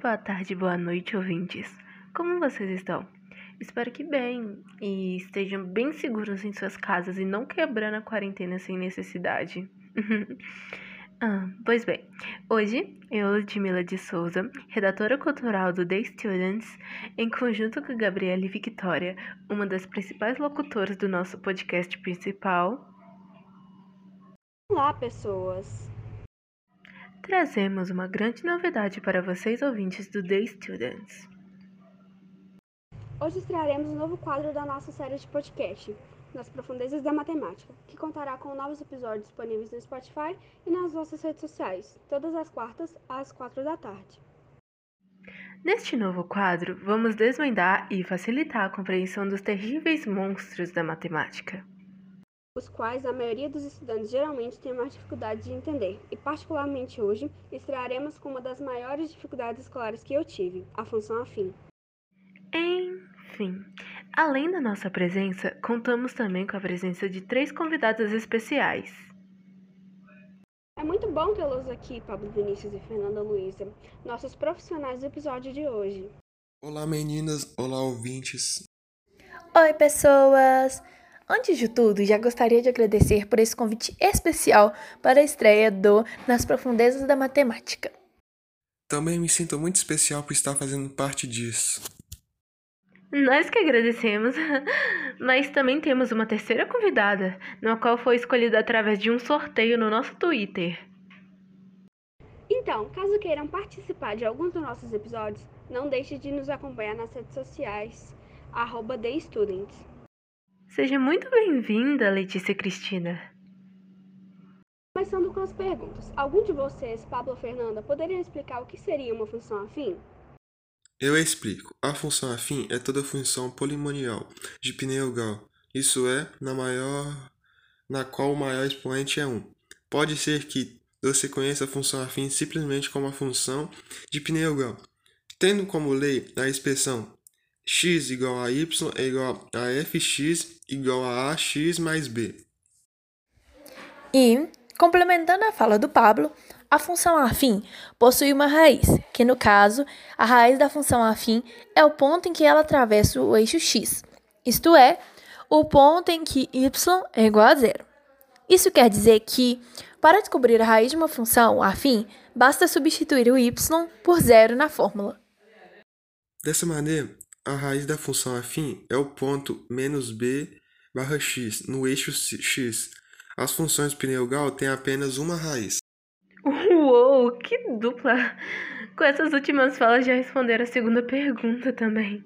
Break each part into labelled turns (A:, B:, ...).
A: boa tarde, boa noite, ouvintes. Como vocês estão? Espero que bem e estejam bem seguros em suas casas e não quebrando a quarentena sem necessidade. ah, pois bem, hoje eu, Ludmila de Souza, redatora cultural do The Students, em conjunto com Gabriela e Victoria, uma das principais locutoras do nosso podcast principal.
B: Olá, pessoas!
A: Trazemos uma grande novidade para vocês ouvintes do The Students.
B: Hoje estrearemos um novo quadro da nossa série de podcast, Nas Profundezas da Matemática, que contará com novos episódios disponíveis no Spotify e nas nossas redes sociais, todas as quartas às quatro da tarde.
A: Neste novo quadro, vamos desvendar e facilitar a compreensão dos terríveis monstros da matemática
B: os quais a maioria dos estudantes geralmente tem mais dificuldade de entender, e particularmente hoje, estrearemos com uma das maiores dificuldades escolares que eu tive, a função afim.
A: Enfim, além da nossa presença, contamos também com a presença de três convidadas especiais.
B: É muito bom tê-los aqui, Pablo Vinícius e Fernanda Luiza, nossos profissionais do episódio de hoje.
C: Olá meninas, olá ouvintes.
D: Oi pessoas! Antes de tudo, já gostaria de agradecer por esse convite especial para a estreia do Nas Profundezas da Matemática.
C: Também me sinto muito especial por estar fazendo parte disso.
A: Nós que agradecemos, mas também temos uma terceira convidada, na qual foi escolhida através de um sorteio no nosso Twitter.
B: Então, caso queiram participar de alguns dos nossos episódios, não deixe de nos acompanhar nas redes sociais, arroba TheStudents.
A: Seja muito bem-vinda, Letícia Cristina.
B: Começando com as perguntas. Algum de vocês, Pablo ou Fernanda, poderiam explicar o que seria uma função afim?
C: Eu explico. A função afim é toda função polimonial de Pinel-Gal. Isso é, na maior na qual o maior expoente é 1. Pode ser que você conheça a função afim simplesmente como a função de Pinel-Gal, tendo como lei a expressão x igual a y é igual a fx igual a ax mais b.
D: E, complementando a fala do Pablo, a função afim possui uma raiz, que no caso, a raiz da função afim é o ponto em que ela atravessa o eixo x, isto é, o ponto em que y é igual a zero. Isso quer dizer que, para descobrir a raiz de uma função afim, basta substituir o y por zero na fórmula.
C: Dessa maneira, a raiz da função afim é o ponto menos b barra x no eixo x. As funções Pinel-Gal têm apenas uma raiz.
A: Uou, que dupla! Com essas últimas falas já responderam a segunda pergunta também.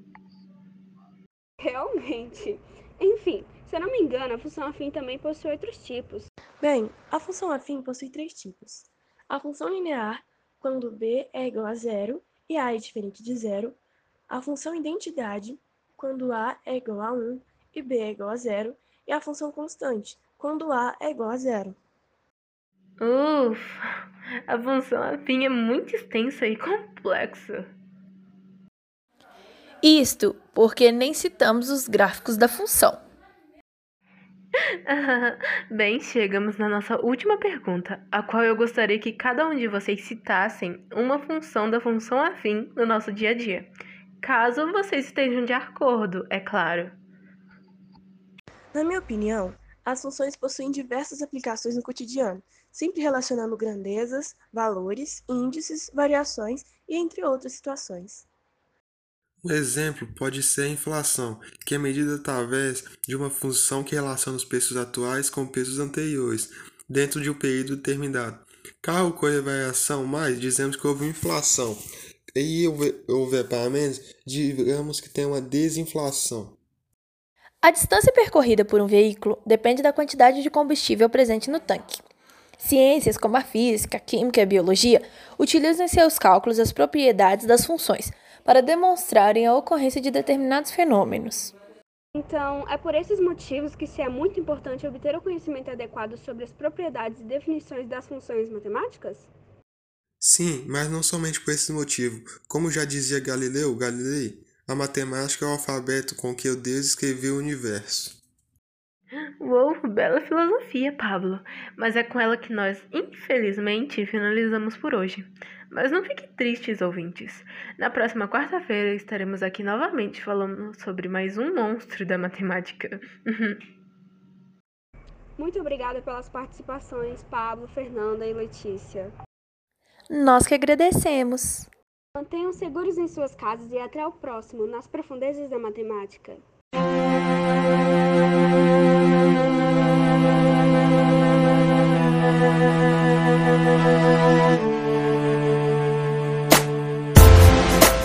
B: Realmente. Enfim, se eu não me engano, a função afim também possui outros tipos.
E: Bem, a função afim possui três tipos. A função linear, quando b é igual a zero e a é diferente de zero, a função identidade, quando A é igual a 1 e B é igual a zero, e a função constante, quando A é igual a zero.
A: Ufa, a função afim é muito extensa e complexa.
D: Isto porque nem citamos os gráficos da função.
A: Bem, chegamos na nossa última pergunta, a qual eu gostaria que cada um de vocês citassem uma função da função afim no nosso dia a dia caso vocês estejam de acordo, é claro.
E: Na minha opinião, as funções possuem diversas aplicações no cotidiano, sempre relacionando grandezas, valores, índices, variações e entre outras situações.
C: Um exemplo pode ser a inflação, que é medida através de uma função que relaciona os preços atuais com preços anteriores, dentro de um período determinado. Caso ocorra variação mais, dizemos que houve inflação e houver pagamentos, digamos que tem uma desinflação.
D: A distância percorrida por um veículo depende da quantidade de combustível presente no tanque. Ciências como a física, a química e a biologia utilizam em seus cálculos as propriedades das funções para demonstrarem a ocorrência de determinados fenômenos.
B: Então, é por esses motivos que se é muito importante obter o conhecimento adequado sobre as propriedades e definições das funções matemáticas?
C: Sim, mas não somente por esse motivo. Como já dizia Galileu Galilei, a matemática é o alfabeto com que o Deus escreveu o universo.
A: Uou, Uou, bela filosofia, Pablo. Mas é com ela que nós, infelizmente, finalizamos por hoje. Mas não fiquem tristes, ouvintes. Na próxima quarta-feira estaremos aqui novamente falando sobre mais um monstro da matemática.
B: Muito obrigada pelas participações, Pablo, Fernanda e Letícia.
D: Nós que agradecemos.
B: Mantenham seguros em suas casas e até o próximo, nas profundezas da matemática.